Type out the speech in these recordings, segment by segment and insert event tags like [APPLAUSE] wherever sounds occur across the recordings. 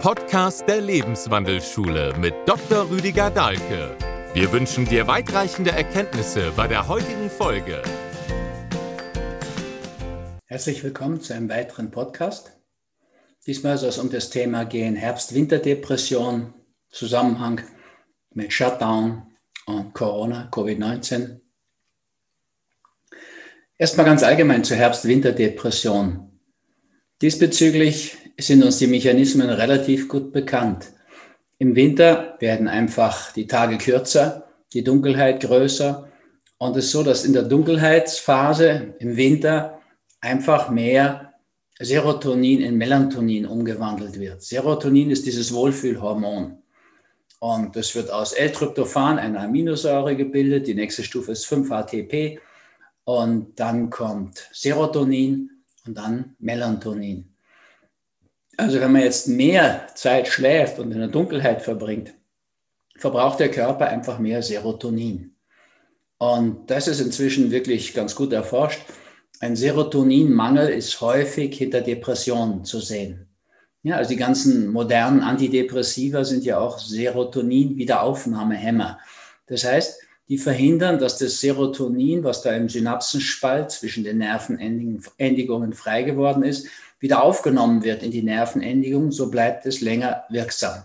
Podcast der Lebenswandelschule mit Dr. Rüdiger Dahlke. Wir wünschen dir weitreichende Erkenntnisse bei der heutigen Folge. Herzlich willkommen zu einem weiteren Podcast. Diesmal soll es um das Thema gehen Herbst-Winter-Depression, Zusammenhang mit Shutdown und Corona, Covid-19. Erstmal ganz allgemein zur Herbst-Winter-Depression. Diesbezüglich sind uns die Mechanismen relativ gut bekannt. Im Winter werden einfach die Tage kürzer, die Dunkelheit größer und es ist so, dass in der Dunkelheitsphase im Winter einfach mehr Serotonin in Melatonin umgewandelt wird. Serotonin ist dieses Wohlfühlhormon. Und das wird aus L-Tryptophan, einer Aminosäure, gebildet. Die nächste Stufe ist 5-ATP. Und dann kommt Serotonin und dann Melatonin. Also wenn man jetzt mehr Zeit schläft und in der Dunkelheit verbringt, verbraucht der Körper einfach mehr Serotonin. Und das ist inzwischen wirklich ganz gut erforscht. Ein Serotoninmangel ist häufig hinter Depressionen zu sehen. Ja, also die ganzen modernen Antidepressiva sind ja auch Serotonin-Wiederaufnahmehämmer. Das heißt, die verhindern, dass das Serotonin, was da im Synapsenspalt zwischen den Nervenendigungen frei geworden ist, wieder aufgenommen wird in die Nervenendigung, so bleibt es länger wirksam.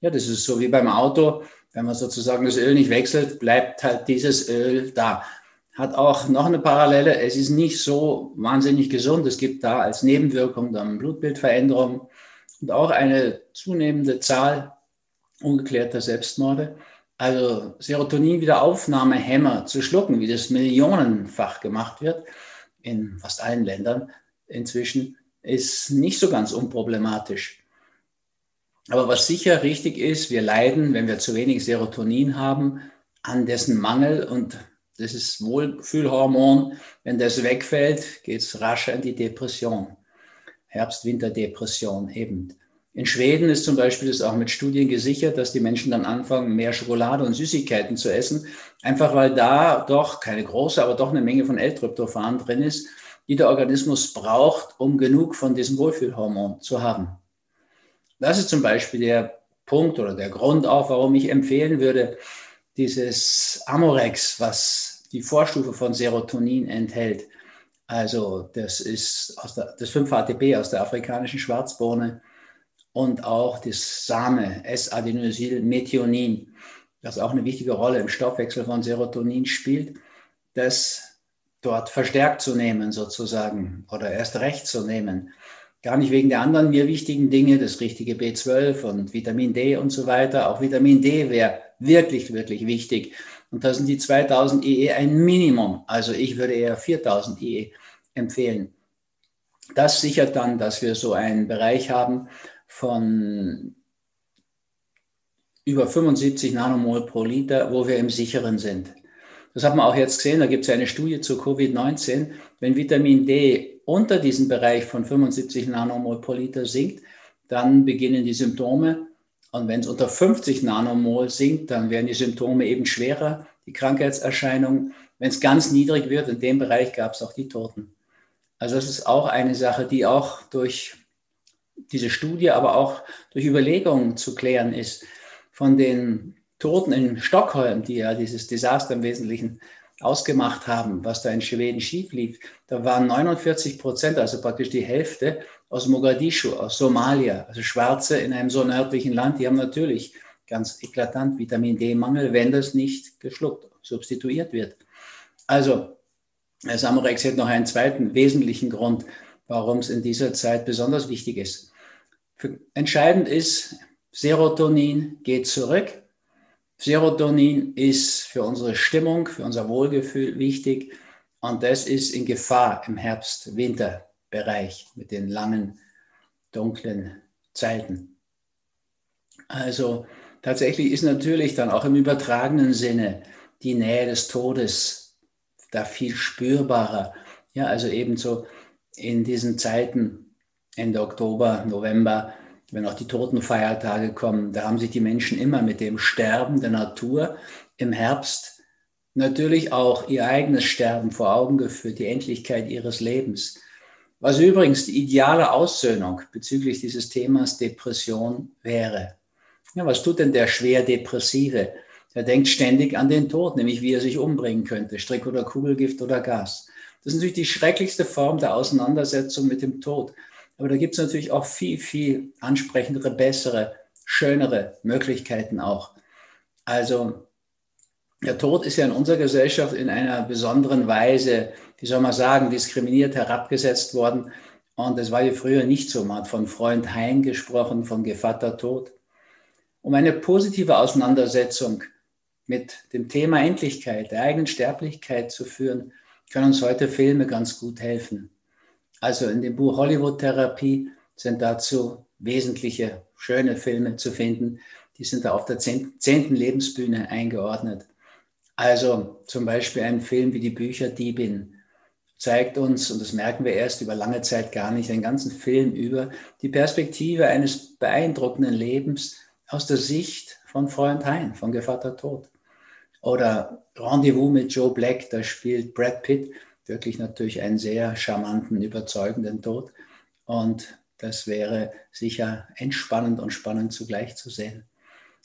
Ja, das ist so wie beim Auto. Wenn man sozusagen das Öl nicht wechselt, bleibt halt dieses Öl da. Hat auch noch eine Parallele. Es ist nicht so wahnsinnig gesund. Es gibt da als Nebenwirkung dann Blutbildveränderungen und auch eine zunehmende Zahl ungeklärter Selbstmorde. Also Serotonin-Wiederaufnahmehämmer zu schlucken, wie das millionenfach gemacht wird in fast allen Ländern inzwischen, ist nicht so ganz unproblematisch. Aber was sicher richtig ist, wir leiden, wenn wir zu wenig Serotonin haben, an dessen Mangel und das ist Wohlfühlhormon. Wenn das wegfällt, geht es rascher in die Depression. Herbst-Winter-Depression eben. In Schweden ist zum Beispiel das auch mit Studien gesichert, dass die Menschen dann anfangen, mehr Schokolade und Süßigkeiten zu essen, einfach weil da doch keine große, aber doch eine Menge von L-Tryptophan drin ist die der Organismus braucht, um genug von diesem Wohlfühlhormon zu haben. Das ist zum Beispiel der Punkt oder der Grund auch, warum ich empfehlen würde, dieses Amorex, was die Vorstufe von Serotonin enthält. Also das ist der, das 5-HTP aus der afrikanischen Schwarzbohne und auch das Same S-Adenosylmethionin, das auch eine wichtige Rolle im Stoffwechsel von Serotonin spielt. Das dort verstärkt zu nehmen sozusagen oder erst recht zu nehmen. Gar nicht wegen der anderen mir wichtigen Dinge, das richtige B12 und Vitamin D und so weiter. Auch Vitamin D wäre wirklich, wirklich wichtig. Und da sind die 2000 EE ein Minimum. Also ich würde eher 4000 EE empfehlen. Das sichert dann, dass wir so einen Bereich haben von über 75 Nanomol pro Liter, wo wir im Sicheren sind. Das hat man auch jetzt gesehen, da gibt es eine Studie zu Covid-19. Wenn Vitamin D unter diesem Bereich von 75 Nanomol pro Liter sinkt, dann beginnen die Symptome. Und wenn es unter 50 Nanomol sinkt, dann werden die Symptome eben schwerer, die Krankheitserscheinungen. Wenn es ganz niedrig wird, in dem Bereich gab es auch die Toten. Also das ist auch eine Sache, die auch durch diese Studie, aber auch durch Überlegungen zu klären ist. Von den Toten in Stockholm, die ja dieses Desaster im Wesentlichen ausgemacht haben, was da in Schweden schief lief, da waren 49 Prozent, also praktisch die Hälfte, aus Mogadischu, aus Somalia, also Schwarze in einem so nördlichen Land, die haben natürlich ganz eklatant Vitamin D-Mangel, wenn das nicht geschluckt, substituiert wird. Also, Samorex hat noch einen zweiten wesentlichen Grund, warum es in dieser Zeit besonders wichtig ist. Entscheidend ist, Serotonin geht zurück, Serotonin ist für unsere Stimmung, für unser Wohlgefühl wichtig und das ist in Gefahr im Herbst-Winter-Bereich mit den langen, dunklen Zeiten. Also tatsächlich ist natürlich dann auch im übertragenen Sinne die Nähe des Todes da viel spürbarer. Ja, also ebenso in diesen Zeiten, Ende Oktober, November, wenn auch die Totenfeiertage kommen, da haben sich die Menschen immer mit dem Sterben der Natur im Herbst natürlich auch ihr eigenes Sterben vor Augen geführt, die Endlichkeit ihres Lebens. Was übrigens die ideale Aussöhnung bezüglich dieses Themas Depression wäre. Ja, was tut denn der schwer Depressive? Der denkt ständig an den Tod, nämlich wie er sich umbringen könnte, Strick oder Kugelgift oder Gas. Das ist natürlich die schrecklichste Form der Auseinandersetzung mit dem Tod. Aber da gibt es natürlich auch viel, viel ansprechendere, bessere, schönere Möglichkeiten auch. Also der Tod ist ja in unserer Gesellschaft in einer besonderen Weise, wie soll man sagen, diskriminiert herabgesetzt worden. Und das war ja früher nicht so. Man hat von Freund Hein gesprochen, von Gevatter Tod. Um eine positive Auseinandersetzung mit dem Thema Endlichkeit, der eigenen Sterblichkeit zu führen, können uns heute Filme ganz gut helfen. Also in dem Buch Hollywood Therapie sind dazu wesentliche, schöne Filme zu finden. Die sind da auf der zehnten Lebensbühne eingeordnet. Also zum Beispiel ein Film wie die Bücher Diebin zeigt uns, und das merken wir erst über lange Zeit gar nicht, den ganzen Film über, die Perspektive eines beeindruckenden Lebens aus der Sicht von Freund Hein, von Gevatter Tod. Oder Rendezvous mit Joe Black, da spielt Brad Pitt wirklich natürlich einen sehr charmanten, überzeugenden Tod. Und das wäre sicher entspannend und spannend zugleich zu sehen.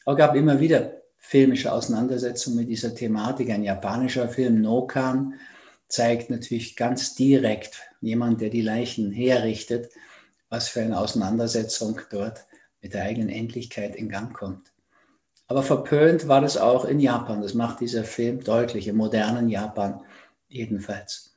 Aber gab immer wieder filmische Auseinandersetzungen mit dieser Thematik. Ein japanischer Film, Nokan, zeigt natürlich ganz direkt jemand, der die Leichen herrichtet, was für eine Auseinandersetzung dort mit der eigenen Endlichkeit in Gang kommt. Aber verpönt war das auch in Japan. Das macht dieser Film deutlich, im modernen Japan jedenfalls.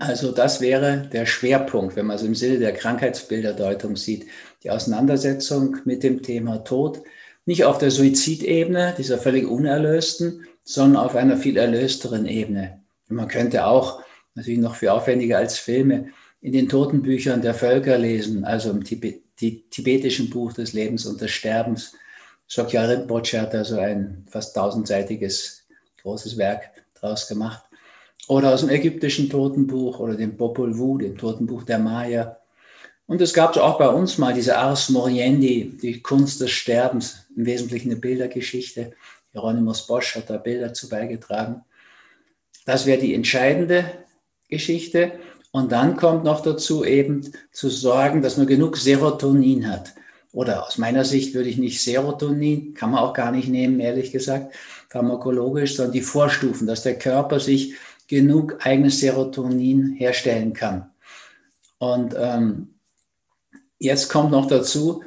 Also das wäre der Schwerpunkt, wenn man es im Sinne der Krankheitsbilderdeutung sieht, die Auseinandersetzung mit dem Thema Tod, nicht auf der Suizidebene, dieser völlig unerlösten, sondern auf einer viel erlösteren Ebene. Und man könnte auch, natürlich noch viel aufwendiger als Filme, in den Totenbüchern der Völker lesen, also im tibetischen Buch des Lebens und des Sterbens. Sokya Rinpoche hat da so ein fast tausendseitiges großes Werk draus gemacht. Oder aus dem ägyptischen Totenbuch oder dem Popol Vuh, dem Totenbuch der Maya. Und es gab auch bei uns mal diese Ars Moriendi, die Kunst des Sterbens, im Wesentlichen eine Bildergeschichte. Hieronymus Bosch hat da Bilder zu beigetragen. Das wäre die entscheidende Geschichte. Und dann kommt noch dazu eben zu sorgen, dass man genug Serotonin hat. Oder aus meiner Sicht würde ich nicht Serotonin, kann man auch gar nicht nehmen, ehrlich gesagt, pharmakologisch, sondern die Vorstufen, dass der Körper sich genug eigenes Serotonin herstellen kann. Und ähm, jetzt kommt noch dazu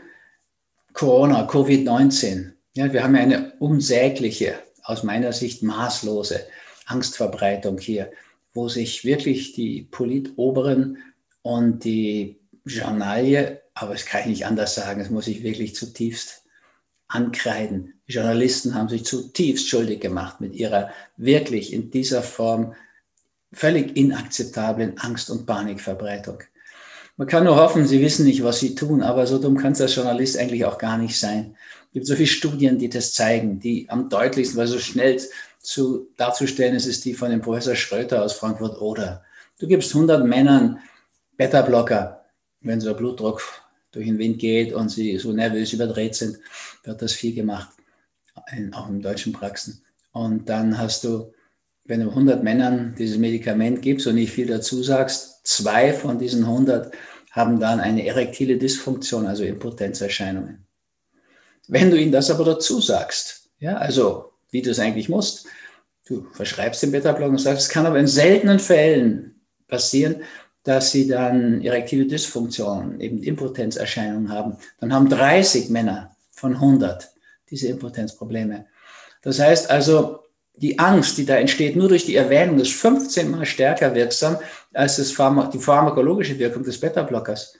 Corona, Covid-19. Ja, wir haben eine unsägliche, aus meiner Sicht maßlose Angstverbreitung hier, wo sich wirklich die Politoberen und die Journalie, aber es kann ich nicht anders sagen, es muss ich wirklich zutiefst ankreiden. Die Journalisten haben sich zutiefst schuldig gemacht mit ihrer wirklich in dieser Form völlig inakzeptablen Angst- und Panikverbreitung. Man kann nur hoffen, sie wissen nicht, was sie tun, aber so dumm kann es als Journalist eigentlich auch gar nicht sein. Es gibt so viele Studien, die das zeigen, die am deutlichsten, weil so schnell zu, darzustellen ist, ist die von dem Professor Schröter aus Frankfurt oder. Du gibst 100 Männern Beta-Blocker, wenn so der Blutdruck durch den Wind geht und sie so nervös überdreht sind, wird das viel gemacht, auch in deutschen Praxen. Und dann hast du, wenn du 100 Männern dieses Medikament gibst und nicht viel dazu sagst, zwei von diesen 100 haben dann eine erektile Dysfunktion, also Impotenzerscheinungen. Wenn du ihnen das aber dazu sagst, ja, also wie du es eigentlich musst. Du verschreibst den Beta-Block und sagst, es kann aber in seltenen Fällen passieren, dass sie dann erektile Dysfunktion, eben Impotenzerscheinungen haben. Dann haben 30 Männer von 100 diese Impotenzprobleme. Das heißt also, die Angst, die da entsteht, nur durch die Erwähnung ist 15 mal stärker wirksam als das Pharma die pharmakologische Wirkung des Beta-Blockers.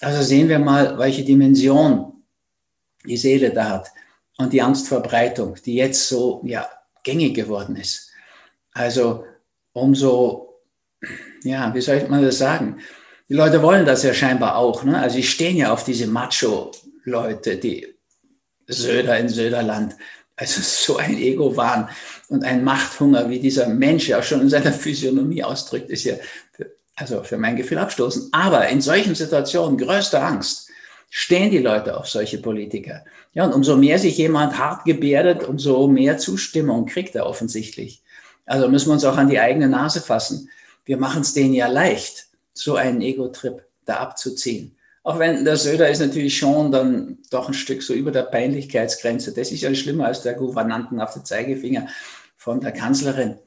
Also sehen wir mal, welche Dimension die Seele da hat und die Angstverbreitung, die jetzt so ja, gängig geworden ist. Also umso, ja, wie soll man das sagen? Die Leute wollen das ja scheinbar auch. Ne? Also sie stehen ja auf diese Macho-Leute, die Söder in Söderland. Also so ein Ego-Wahn und ein Machthunger, wie dieser Mensch ja schon in seiner Physiognomie ausdrückt, ist ja für, also für mein Gefühl abstoßend. Aber in solchen Situationen größte Angst stehen die Leute auf solche Politiker. Ja, und umso mehr sich jemand hart gebärdet, umso mehr Zustimmung kriegt er offensichtlich. Also müssen wir uns auch an die eigene Nase fassen. Wir machen es denen ja leicht. so einen Ego-Trip da abzuziehen. Auch wenn der Söder ist natürlich schon dann doch ein Stück so über der Peinlichkeitsgrenze. Das ist ja schlimmer als der Gouvernanten auf der Zeigefinger von der Kanzlerin.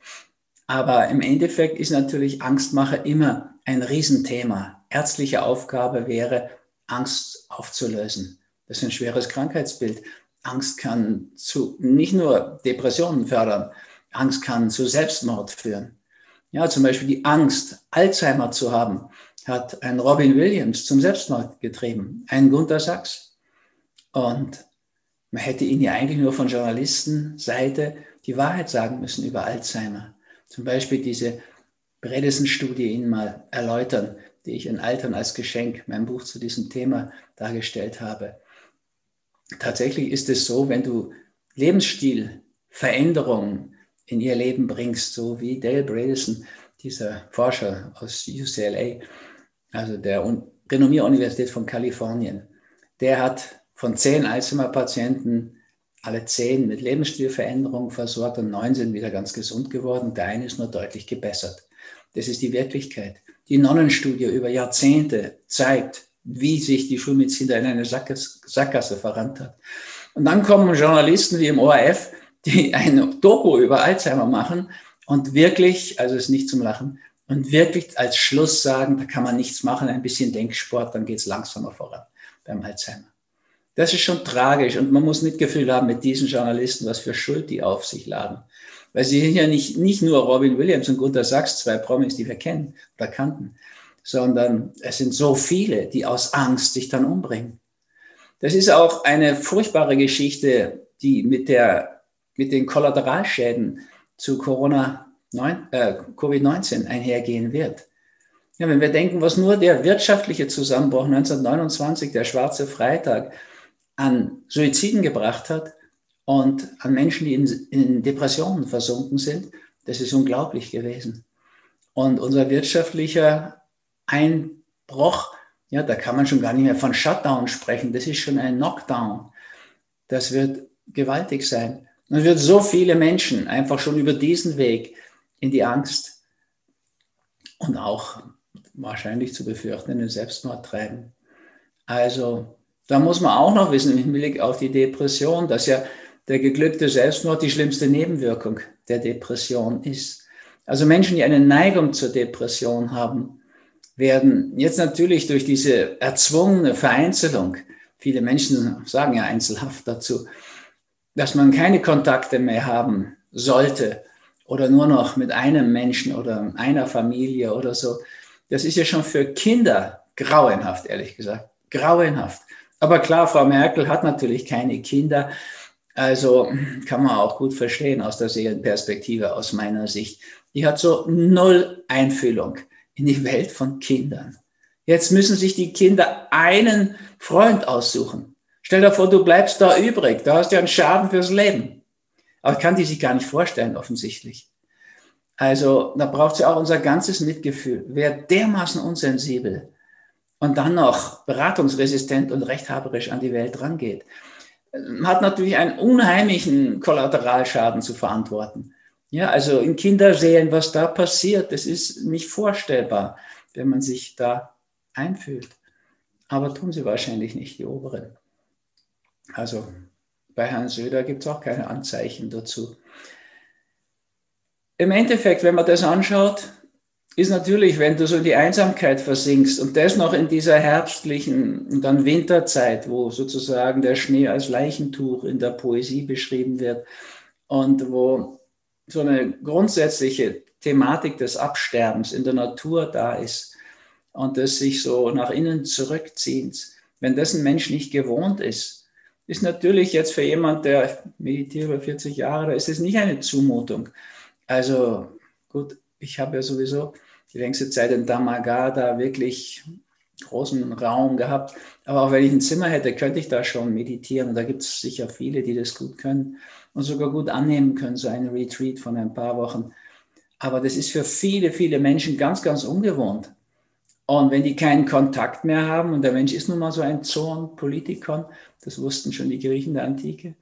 Aber im Endeffekt ist natürlich Angstmacher immer ein Riesenthema. Ärztliche Aufgabe wäre, Angst aufzulösen. Das ist ein schweres Krankheitsbild. Angst kann zu nicht nur Depressionen fördern, Angst kann zu Selbstmord führen. Ja, zum Beispiel die Angst, Alzheimer zu haben, hat ein Robin Williams zum Selbstmord getrieben, ein Gunther Sachs. Und man hätte ihn ja eigentlich nur von Journalistenseite die Wahrheit sagen müssen über Alzheimer. Zum Beispiel diese Bredesen-Studie Ihnen mal erläutern, die ich in Altern als Geschenk, mein Buch zu diesem Thema dargestellt habe. Tatsächlich ist es so, wenn du Lebensstilveränderungen in ihr Leben bringst, so wie Dale Bredesen, dieser Forscher aus UCLA, also der Renommier-Universität von Kalifornien, der hat von zehn Alzheimer-Patienten alle zehn mit Lebensstilveränderungen versorgt und neun sind wieder ganz gesund geworden. Der eine ist nur deutlich gebessert. Das ist die Wirklichkeit. Die Nonnenstudie über Jahrzehnte zeigt, wie sich die Schulmedizin da in eine Sackgasse verrannt hat. Und dann kommen Journalisten wie im ORF, die eine Doku über Alzheimer machen und wirklich, also ist nicht zum Lachen, und wirklich als Schluss sagen, da kann man nichts machen, ein bisschen Denksport, dann geht es langsamer voran beim Alzheimer. Das ist schon tragisch und man muss Mitgefühl haben mit diesen Journalisten, was für Schuld die auf sich laden. Weil sie sind ja nicht, nicht nur Robin Williams und Gunter Sachs, zwei Promis, die wir kennen oder kannten, sondern es sind so viele, die aus Angst sich dann umbringen. Das ist auch eine furchtbare Geschichte, die mit, der, mit den Kollateralschäden zu Corona, äh, Covid-19 einhergehen wird. Ja, wenn wir denken, was nur der wirtschaftliche Zusammenbruch 1929, der schwarze Freitag, an Suiziden gebracht hat und an Menschen, die in, in Depressionen versunken sind, das ist unglaublich gewesen. Und unser wirtschaftlicher Einbruch, ja, da kann man schon gar nicht mehr von Shutdown sprechen, das ist schon ein Knockdown. Das wird gewaltig sein. Und wird so viele Menschen einfach schon über diesen Weg in die Angst und auch wahrscheinlich zu befürchten, in den Selbstmord treiben. Also da muss man auch noch wissen, im Hinblick auf die Depression, dass ja der geglückte Selbstmord die schlimmste Nebenwirkung der Depression ist. Also Menschen, die eine Neigung zur Depression haben, werden jetzt natürlich durch diese erzwungene Vereinzelung, viele Menschen sagen ja einzelhaft dazu, dass man keine Kontakte mehr haben sollte oder nur noch mit einem Menschen oder einer Familie oder so. Das ist ja schon für Kinder grauenhaft, ehrlich gesagt. Grauenhaft. Aber klar, Frau Merkel hat natürlich keine Kinder. Also kann man auch gut verstehen aus der Seelenperspektive, aus meiner Sicht. Die hat so null Einfühlung in die Welt von Kindern. Jetzt müssen sich die Kinder einen Freund aussuchen. Stell dir vor, du bleibst da übrig. Da hast du einen Schaden fürs Leben. Aber kann die sich gar nicht vorstellen, offensichtlich. Also da braucht sie auch unser ganzes Mitgefühl. Wer dermaßen unsensibel und dann noch beratungsresistent und rechthaberisch an die Welt rangeht, hat natürlich einen unheimlichen Kollateralschaden zu verantworten. Ja, also in Kinderseelen, was da passiert, das ist nicht vorstellbar, wenn man sich da einfühlt. Aber tun sie wahrscheinlich nicht, die Oberen. Also bei Herrn Söder gibt es auch keine Anzeichen dazu. Im Endeffekt, wenn man das anschaut, ist natürlich, wenn du so in die Einsamkeit versinkst und das noch in dieser herbstlichen und dann Winterzeit, wo sozusagen der Schnee als Leichentuch in der Poesie beschrieben wird und wo so eine grundsätzliche Thematik des Absterbens in der Natur da ist und des sich so nach innen zurückziehens, wenn das ein Mensch nicht gewohnt ist, ist natürlich jetzt für jemand, der meditiert über 40 Jahre, ist es nicht eine Zumutung. Also gut, ich habe ja sowieso die längste Zeit in Damagada wirklich großen Raum gehabt. Aber auch wenn ich ein Zimmer hätte, könnte ich da schon meditieren. Und da gibt es sicher viele, die das gut können und sogar gut annehmen können, so ein Retreat von ein paar Wochen. Aber das ist für viele, viele Menschen ganz, ganz ungewohnt. Und wenn die keinen Kontakt mehr haben, und der Mensch ist nun mal so ein Zorn, Politikon, das wussten schon die Griechen der Antike,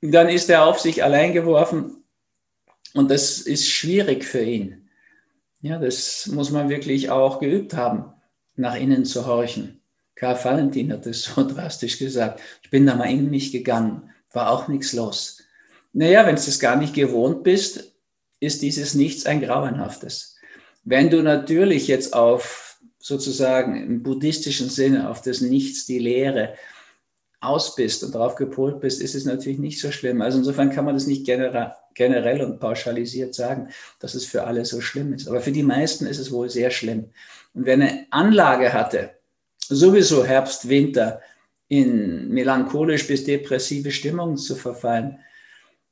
dann ist er auf sich allein geworfen und das ist schwierig für ihn. Ja, das muss man wirklich auch geübt haben, nach innen zu horchen. Karl Valentin hat es [LAUGHS] so drastisch gesagt. Ich bin da mal in mich gegangen, war auch nichts los. Naja, wenn du es gar nicht gewohnt bist, ist dieses Nichts ein grauenhaftes. Wenn du natürlich jetzt auf sozusagen im buddhistischen Sinne auf das Nichts, die Leere aus bist und darauf gepolt bist, ist es natürlich nicht so schlimm. Also insofern kann man das nicht generell und pauschalisiert sagen, dass es für alle so schlimm ist. Aber für die meisten ist es wohl sehr schlimm. Und wer eine Anlage hatte, sowieso Herbst, Winter, in melancholisch bis depressive Stimmungen zu verfallen,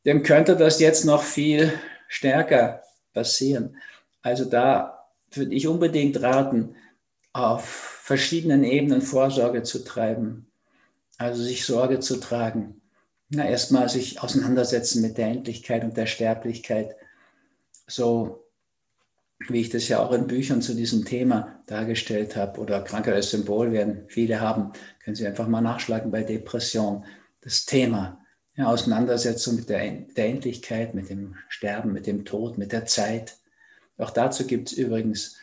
dem könnte das jetzt noch viel stärker passieren. Also da würde ich unbedingt raten, auf verschiedenen Ebenen Vorsorge zu treiben, also sich Sorge zu tragen. Na, erstmal sich auseinandersetzen mit der Endlichkeit und der Sterblichkeit, so wie ich das ja auch in Büchern zu diesem Thema dargestellt habe, oder Krankheit als Symbol werden viele haben, können Sie einfach mal nachschlagen bei Depression. Das Thema, ja, Auseinandersetzung mit der, der Endlichkeit, mit dem Sterben, mit dem Tod, mit der Zeit. Auch dazu gibt es übrigens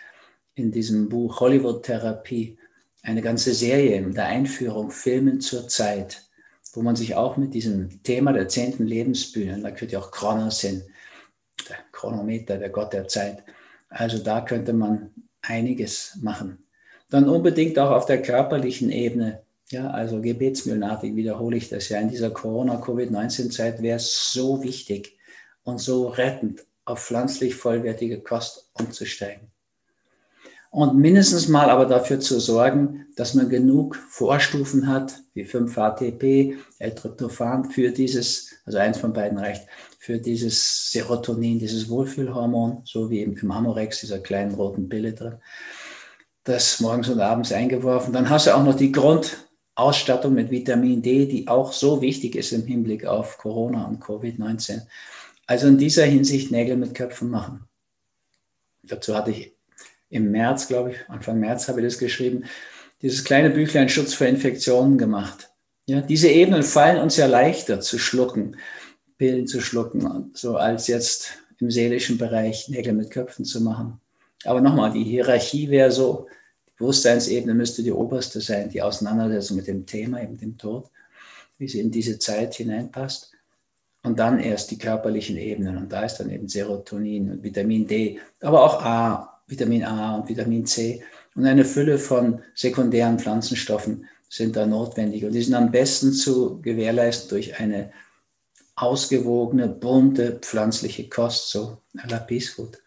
in diesem Buch Hollywood Therapie eine ganze Serie in der Einführung Filmen zur Zeit, wo man sich auch mit diesem Thema der zehnten Lebensbühne, da könnte ja auch Kronos hin, der Chronometer, der Gott der Zeit, also da könnte man einiges machen. Dann unbedingt auch auf der körperlichen Ebene. Ja, also gebetsmühlenartig wiederhole ich das ja. In dieser Corona-Covid-19-Zeit wäre es so wichtig und so rettend, auf pflanzlich vollwertige Kost umzusteigen. Und mindestens mal aber dafür zu sorgen, dass man genug Vorstufen hat, wie 5-HTP, L-Tryptophan, für dieses, also eins von beiden reicht, für dieses Serotonin, dieses Wohlfühlhormon, so wie im Amorex, dieser kleinen roten Pille drin, das morgens und abends eingeworfen. Dann hast du auch noch die Grundausstattung mit Vitamin D, die auch so wichtig ist im Hinblick auf Corona und Covid-19. Also in dieser Hinsicht Nägel mit Köpfen machen. Dazu hatte ich im März, glaube ich, Anfang März habe ich das geschrieben, dieses kleine Büchlein Schutz vor Infektionen gemacht. Ja, diese Ebenen fallen uns ja leichter zu schlucken. Pillen zu schlucken, so als jetzt im seelischen Bereich Nägel mit Köpfen zu machen. Aber nochmal, die Hierarchie wäre so, die Bewusstseinsebene müsste die oberste sein, die Auseinandersetzung mit dem Thema, eben dem Tod, wie sie in diese Zeit hineinpasst. Und dann erst die körperlichen Ebenen. Und da ist dann eben Serotonin und Vitamin D, aber auch A, Vitamin A und Vitamin C. Und eine Fülle von sekundären Pflanzenstoffen sind da notwendig. Und die sind am besten zu gewährleisten durch eine ausgewogene, bunte pflanzliche Kost, so à la Peace Food.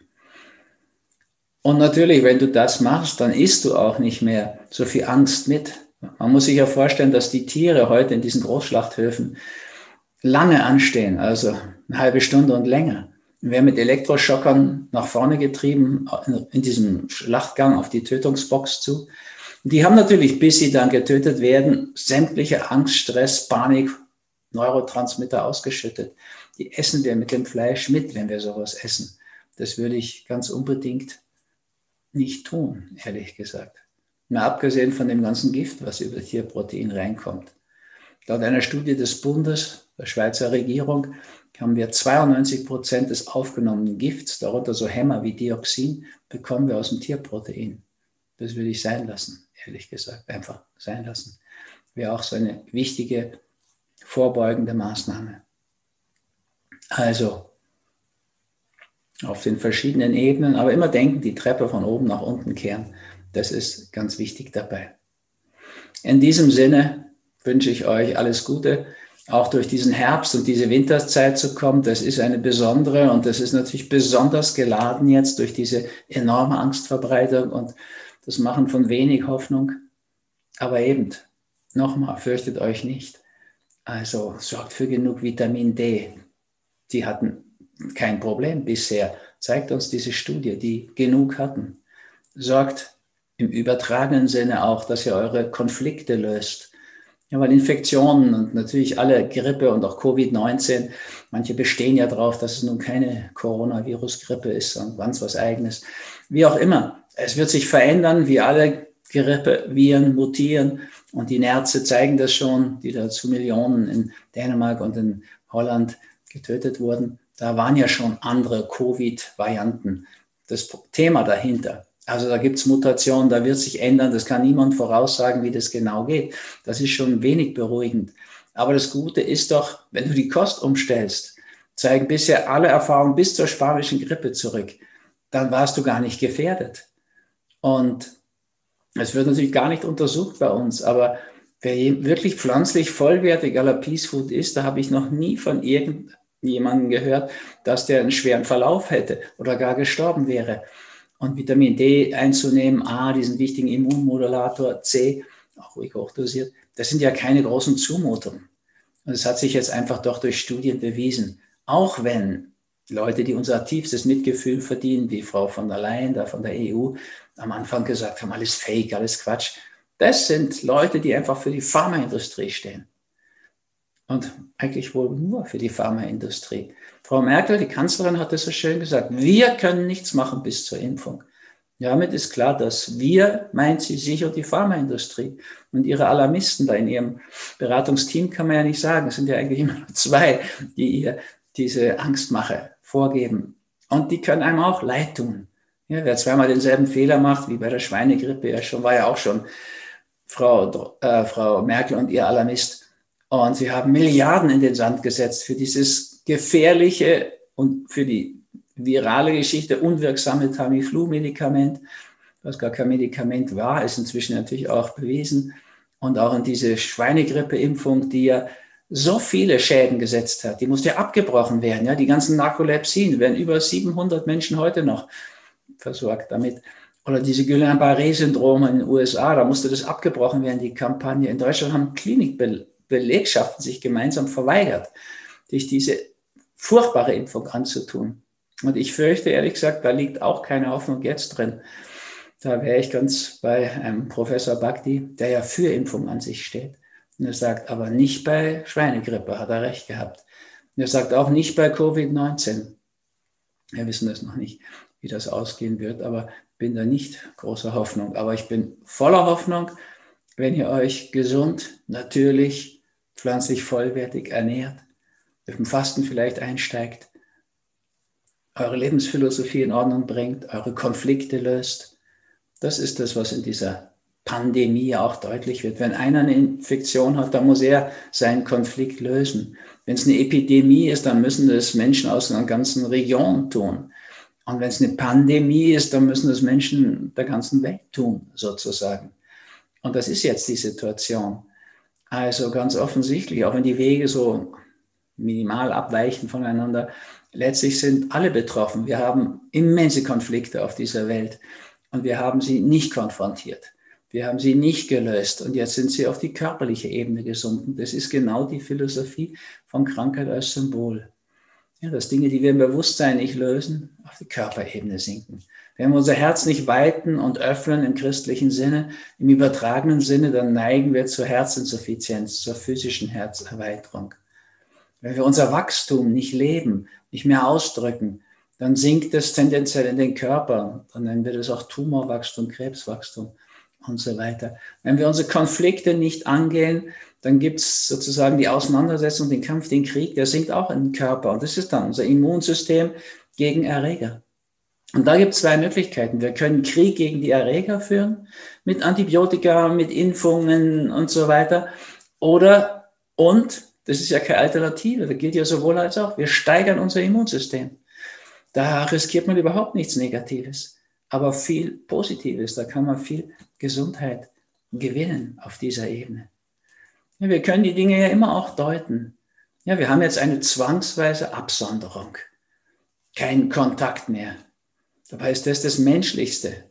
Und natürlich, wenn du das machst, dann isst du auch nicht mehr so viel Angst mit. Man muss sich ja vorstellen, dass die Tiere heute in diesen Großschlachthöfen lange anstehen, also eine halbe Stunde und länger. Wir werden mit Elektroschockern nach vorne getrieben in diesem Schlachtgang auf die Tötungsbox zu. Die haben natürlich, bis sie dann getötet werden, sämtliche Angst, Stress, Panik, Neurotransmitter ausgeschüttet. Die essen wir mit dem Fleisch mit, wenn wir sowas essen. Das würde ich ganz unbedingt nicht tun, ehrlich gesagt. Mal abgesehen von dem ganzen Gift, was über Tierprotein reinkommt. Laut einer Studie des Bundes, der Schweizer Regierung, haben wir 92 Prozent des aufgenommenen Gifts, darunter so Hämmer wie Dioxin, bekommen wir aus dem Tierprotein. Das würde ich sein lassen, ehrlich gesagt. Einfach sein lassen. Wäre auch so eine wichtige vorbeugende Maßnahme. Also auf den verschiedenen Ebenen, aber immer denken, die Treppe von oben nach unten kehren. Das ist ganz wichtig dabei. In diesem Sinne wünsche ich euch alles Gute, auch durch diesen Herbst und diese Winterzeit zu kommen. Das ist eine besondere und das ist natürlich besonders geladen jetzt durch diese enorme Angstverbreitung und das Machen von wenig Hoffnung. Aber eben, nochmal, fürchtet euch nicht. Also sorgt für genug Vitamin D. Die hatten kein Problem bisher, zeigt uns diese Studie, die genug hatten. Sorgt im übertragenen Sinne auch, dass ihr eure Konflikte löst. Ja, weil Infektionen und natürlich alle Grippe und auch Covid-19, manche bestehen ja darauf, dass es nun keine Coronavirus-Grippe ist, sondern ganz was Eigenes. Wie auch immer, es wird sich verändern, wie alle Grippeviren mutieren und die Nerze zeigen das schon, die da zu Millionen in Dänemark und in Holland getötet wurden. Da waren ja schon andere Covid-Varianten das Thema dahinter. Also da gibt es Mutationen, da wird sich ändern, das kann niemand voraussagen, wie das genau geht. Das ist schon wenig beruhigend. Aber das Gute ist doch, wenn du die Kost umstellst, zeigen bisher alle Erfahrungen bis zur spanischen Grippe zurück, dann warst du gar nicht gefährdet. Und es wird natürlich gar nicht untersucht bei uns, aber wer wirklich pflanzlich vollwertig aller Peace Food ist, da habe ich noch nie von irgendjemandem gehört, dass der einen schweren Verlauf hätte oder gar gestorben wäre und Vitamin D einzunehmen, A, diesen wichtigen Immunmodulator, C, auch ruhig hochdosiert, das sind ja keine großen Zumutungen. Und es hat sich jetzt einfach doch durch Studien bewiesen. Auch wenn Leute, die unser tiefstes Mitgefühl verdienen, wie Frau von der Leyen, da von der EU, am Anfang gesagt haben, alles Fake, alles Quatsch. Das sind Leute, die einfach für die Pharmaindustrie stehen. Und eigentlich wohl nur für die Pharmaindustrie. Frau Merkel, die Kanzlerin, hat es so schön gesagt, wir können nichts machen bis zur Impfung. Damit ist klar, dass wir, meint sie sicher die Pharmaindustrie und ihre Alarmisten da in ihrem Beratungsteam kann man ja nicht sagen. Es sind ja eigentlich [LAUGHS] immer nur zwei, die ihr diese Angstmache vorgeben. Und die können einem auch leid tun. Ja, wer zweimal denselben Fehler macht, wie bei der Schweinegrippe, ja schon, war ja auch schon Frau, äh, Frau Merkel und ihr Alarmist. Und sie haben Milliarden in den Sand gesetzt für dieses gefährliche und für die virale Geschichte unwirksame Tamiflu-Medikament, was gar kein Medikament war, ist inzwischen natürlich auch bewiesen. Und auch in diese Schweinegrippe-Impfung, die ja so viele Schäden gesetzt hat, die musste ja abgebrochen werden. Ja? Die ganzen Narkolepsien werden über 700 Menschen heute noch versorgt damit. Oder diese Guillain-Barré-Syndrome in den USA, da musste das abgebrochen werden, die Kampagne. In Deutschland haben Klinikbelegschaften sich gemeinsam verweigert, sich diese furchtbare Impfung anzutun. Und ich fürchte ehrlich gesagt, da liegt auch keine Hoffnung jetzt drin. Da wäre ich ganz bei einem Professor Bhakti, der ja für Impfung an sich steht. Und er sagt, aber nicht bei Schweinegrippe, hat er recht gehabt. Und er sagt auch nicht bei Covid-19. Wir wissen das noch nicht, wie das ausgehen wird, aber bin da nicht großer Hoffnung. Aber ich bin voller Hoffnung, wenn ihr euch gesund, natürlich, pflanzlich vollwertig ernährt, mit dem Fasten vielleicht einsteigt, eure Lebensphilosophie in Ordnung bringt, eure Konflikte löst. Das ist das, was in dieser Pandemie auch deutlich wird. Wenn einer eine Infektion hat, dann muss er seinen Konflikt lösen. Wenn es eine Epidemie ist, dann müssen das Menschen aus einer ganzen Region tun. Und wenn es eine Pandemie ist, dann müssen das Menschen der ganzen Welt tun, sozusagen. Und das ist jetzt die Situation. Also ganz offensichtlich, auch wenn die Wege so minimal abweichen voneinander. Letztlich sind alle betroffen. Wir haben immense Konflikte auf dieser Welt und wir haben sie nicht konfrontiert. Wir haben sie nicht gelöst und jetzt sind sie auf die körperliche Ebene gesunken. Das ist genau die Philosophie von Krankheit als Symbol. Ja, dass Dinge, die wir im Bewusstsein nicht lösen, auf die Körperebene sinken. Wenn wir unser Herz nicht weiten und öffnen im christlichen Sinne, im übertragenen Sinne, dann neigen wir zur Herzinsuffizienz, zur physischen Herzerweiterung. Wenn wir unser Wachstum nicht leben, nicht mehr ausdrücken, dann sinkt es tendenziell in den Körper. Dann nennen wir das auch Tumorwachstum, Krebswachstum und so weiter. Wenn wir unsere Konflikte nicht angehen, dann gibt es sozusagen die Auseinandersetzung, den Kampf, den Krieg, der sinkt auch in den Körper. Und das ist dann unser Immunsystem gegen Erreger. Und da gibt es zwei Möglichkeiten. Wir können Krieg gegen die Erreger führen, mit Antibiotika, mit Impfungen und so weiter. Oder und das ist ja keine Alternative. Das gilt ja sowohl als auch. Wir steigern unser Immunsystem. Da riskiert man überhaupt nichts Negatives, aber viel Positives. Da kann man viel Gesundheit gewinnen auf dieser Ebene. Ja, wir können die Dinge ja immer auch deuten. Ja, wir haben jetzt eine zwangsweise Absonderung. Kein Kontakt mehr. Dabei ist das das Menschlichste,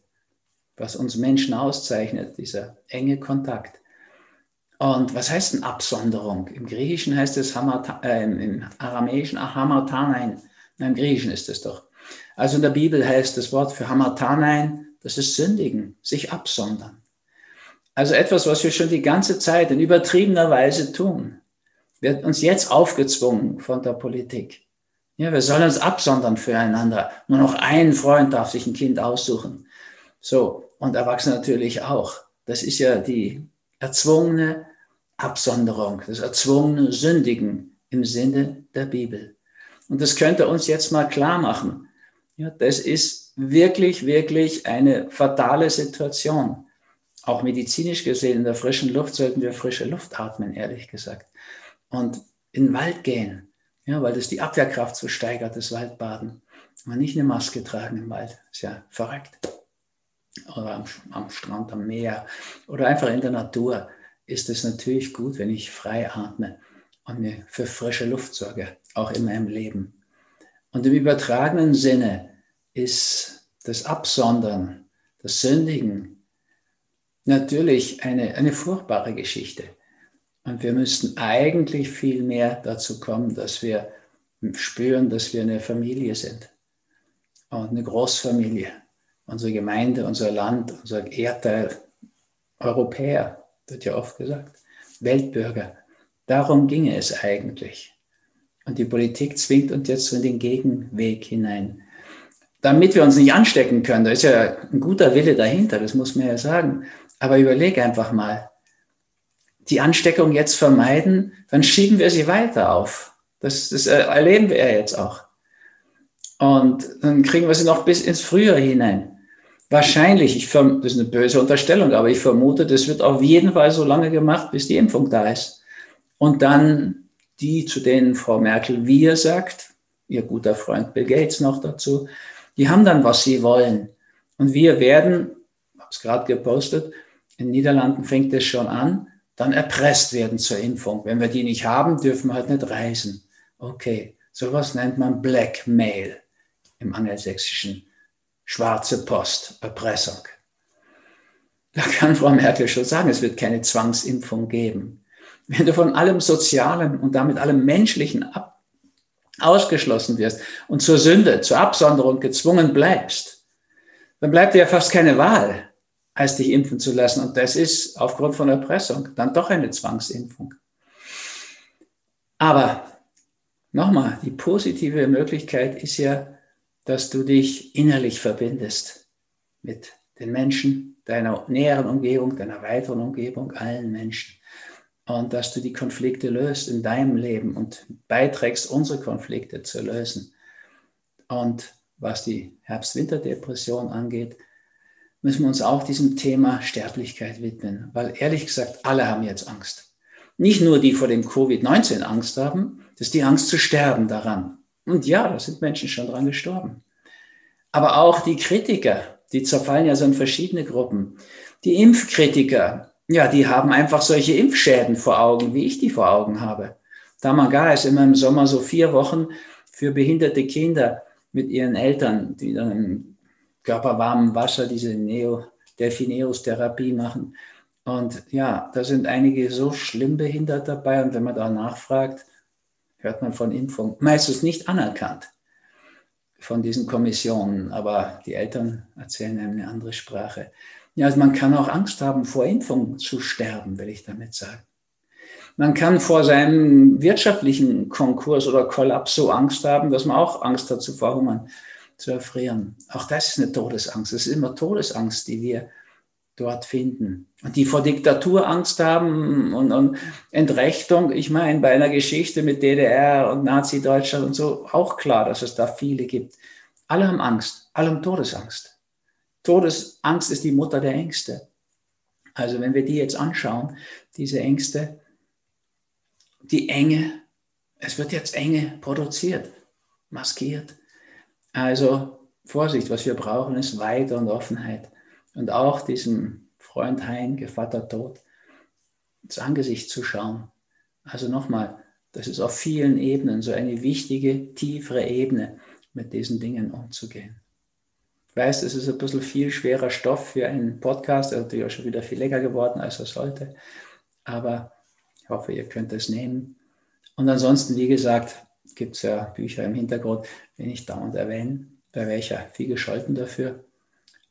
was uns Menschen auszeichnet, dieser enge Kontakt. Und was heißt denn Absonderung? Im Griechischen heißt es, äh, im Aramäischen Hamartanein. Im Griechischen ist es doch. Also in der Bibel heißt das Wort für Hamartanein, das ist Sündigen, sich absondern. Also etwas, was wir schon die ganze Zeit in übertriebener Weise tun, wird uns jetzt aufgezwungen von der Politik. Ja, wir sollen uns absondern füreinander. Nur noch ein Freund darf sich ein Kind aussuchen. So, und Erwachsene natürlich auch. Das ist ja die erzwungene Absonderung, das erzwungene Sündigen im Sinne der Bibel. Und das könnte uns jetzt mal klar machen, Ja, das ist wirklich, wirklich eine fatale Situation. Auch medizinisch gesehen, in der frischen Luft sollten wir frische Luft atmen, ehrlich gesagt. Und in den Wald gehen, ja, weil das die Abwehrkraft so steigert, das Waldbaden. Man nicht eine Maske tragen im Wald, ist ja verrückt. Oder am, am Strand, am Meer oder einfach in der Natur ist es natürlich gut, wenn ich frei atme und mir für frische Luft sorge, auch in meinem Leben. Und im übertragenen Sinne ist das Absondern, das Sündigen natürlich eine, eine furchtbare Geschichte. Und wir müssten eigentlich viel mehr dazu kommen, dass wir spüren, dass wir eine Familie sind und eine Großfamilie. Unsere Gemeinde, unser Land, unser Erdteil, Europäer, wird ja oft gesagt, Weltbürger. Darum ginge es eigentlich. Und die Politik zwingt uns jetzt so in den Gegenweg hinein. Damit wir uns nicht anstecken können, da ist ja ein guter Wille dahinter, das muss man ja sagen. Aber überleg einfach mal, die Ansteckung jetzt vermeiden, dann schieben wir sie weiter auf. Das, das erleben wir ja jetzt auch. Und dann kriegen wir sie noch bis ins Frühjahr hinein. Wahrscheinlich, ich das ist eine böse Unterstellung, aber ich vermute, das wird auf jeden Fall so lange gemacht, bis die Impfung da ist. Und dann die, zu denen Frau Merkel wir sagt, ihr guter Freund Bill Gates noch dazu, die haben dann, was sie wollen. Und wir werden, ich habe es gerade gepostet, in den Niederlanden fängt es schon an, dann erpresst werden zur Impfung. Wenn wir die nicht haben, dürfen wir halt nicht reisen. Okay, sowas nennt man Blackmail im angelsächsischen. Schwarze Post, Erpressung. Da kann Frau Merkel schon sagen, es wird keine Zwangsimpfung geben. Wenn du von allem Sozialen und damit allem Menschlichen ab, ausgeschlossen wirst und zur Sünde, zur Absonderung gezwungen bleibst, dann bleibt dir ja fast keine Wahl, als dich impfen zu lassen. Und das ist aufgrund von Erpressung dann doch eine Zwangsimpfung. Aber nochmal, die positive Möglichkeit ist ja, dass du dich innerlich verbindest mit den Menschen, deiner näheren Umgebung, deiner weiteren Umgebung, allen Menschen und dass du die Konflikte löst in deinem Leben und beiträgst, unsere Konflikte zu lösen. Und was die Herbst-Winter-Depression angeht, müssen wir uns auch diesem Thema Sterblichkeit widmen, weil ehrlich gesagt, alle haben jetzt Angst. Nicht nur die vor dem Covid-19 Angst haben, das ist die Angst zu sterben daran. Und ja, da sind Menschen schon dran gestorben. Aber auch die Kritiker, die zerfallen ja so in verschiedene Gruppen. Die Impfkritiker, ja, die haben einfach solche Impfschäden vor Augen, wie ich die vor Augen habe. Damagar ist immer im Sommer so vier Wochen für behinderte Kinder mit ihren Eltern, die dann im körperwarmen Wasser diese Neo, Delfineus-Therapie machen. Und ja, da sind einige so schlimm behindert dabei. Und wenn man da nachfragt, hört man von Impfung. Meistens nicht anerkannt von diesen Kommissionen, aber die Eltern erzählen einem eine andere Sprache. Ja, also man kann auch Angst haben, vor Impfung zu sterben, will ich damit sagen. Man kann vor seinem wirtschaftlichen Konkurs oder Kollaps so Angst haben, dass man auch Angst hat zu verhungern, zu erfrieren. Auch das ist eine Todesangst. Es ist immer Todesangst, die wir dort finden. Und die vor Diktatur Angst haben und, und Entrechtung, ich meine, bei einer Geschichte mit DDR und Nazi-Deutschland und so, auch klar, dass es da viele gibt. Alle haben Angst, alle haben Todesangst. Todesangst ist die Mutter der Ängste. Also wenn wir die jetzt anschauen, diese Ängste, die Enge, es wird jetzt Enge produziert, maskiert. Also Vorsicht, was wir brauchen, ist Weite und Offenheit. Und auch diesem Freund Hein, Gevatter Tod, ins Angesicht zu schauen. Also nochmal, das ist auf vielen Ebenen so eine wichtige, tiefere Ebene, mit diesen Dingen umzugehen. Ich weiß, es ist ein bisschen viel schwerer Stoff für einen Podcast. Ist natürlich auch schon wieder viel länger geworden, als er sollte. Aber ich hoffe, ihr könnt es nehmen. Und ansonsten, wie gesagt, gibt es ja Bücher im Hintergrund, wenn ich dauernd erwähne. Da wäre ich ja viel gescholten dafür.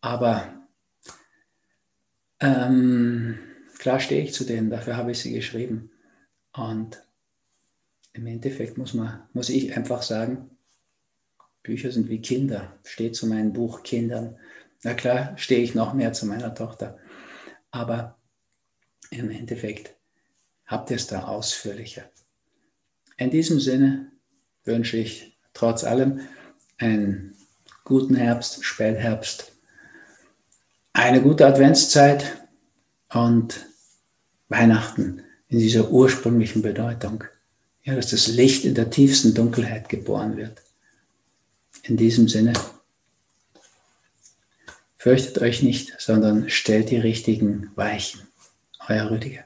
Aber ähm, klar stehe ich zu denen, dafür habe ich sie geschrieben. Und im Endeffekt muss, man, muss ich einfach sagen, Bücher sind wie Kinder. Steht zu meinem Buch Kindern. Na klar, stehe ich noch mehr zu meiner Tochter. Aber im Endeffekt habt ihr es da ausführlicher. In diesem Sinne wünsche ich trotz allem ein guten Herbst, Spätherbst. Eine gute Adventszeit und Weihnachten in dieser ursprünglichen Bedeutung. Ja, dass das Licht in der tiefsten Dunkelheit geboren wird. In diesem Sinne, fürchtet euch nicht, sondern stellt die richtigen Weichen. Euer Rüdiger.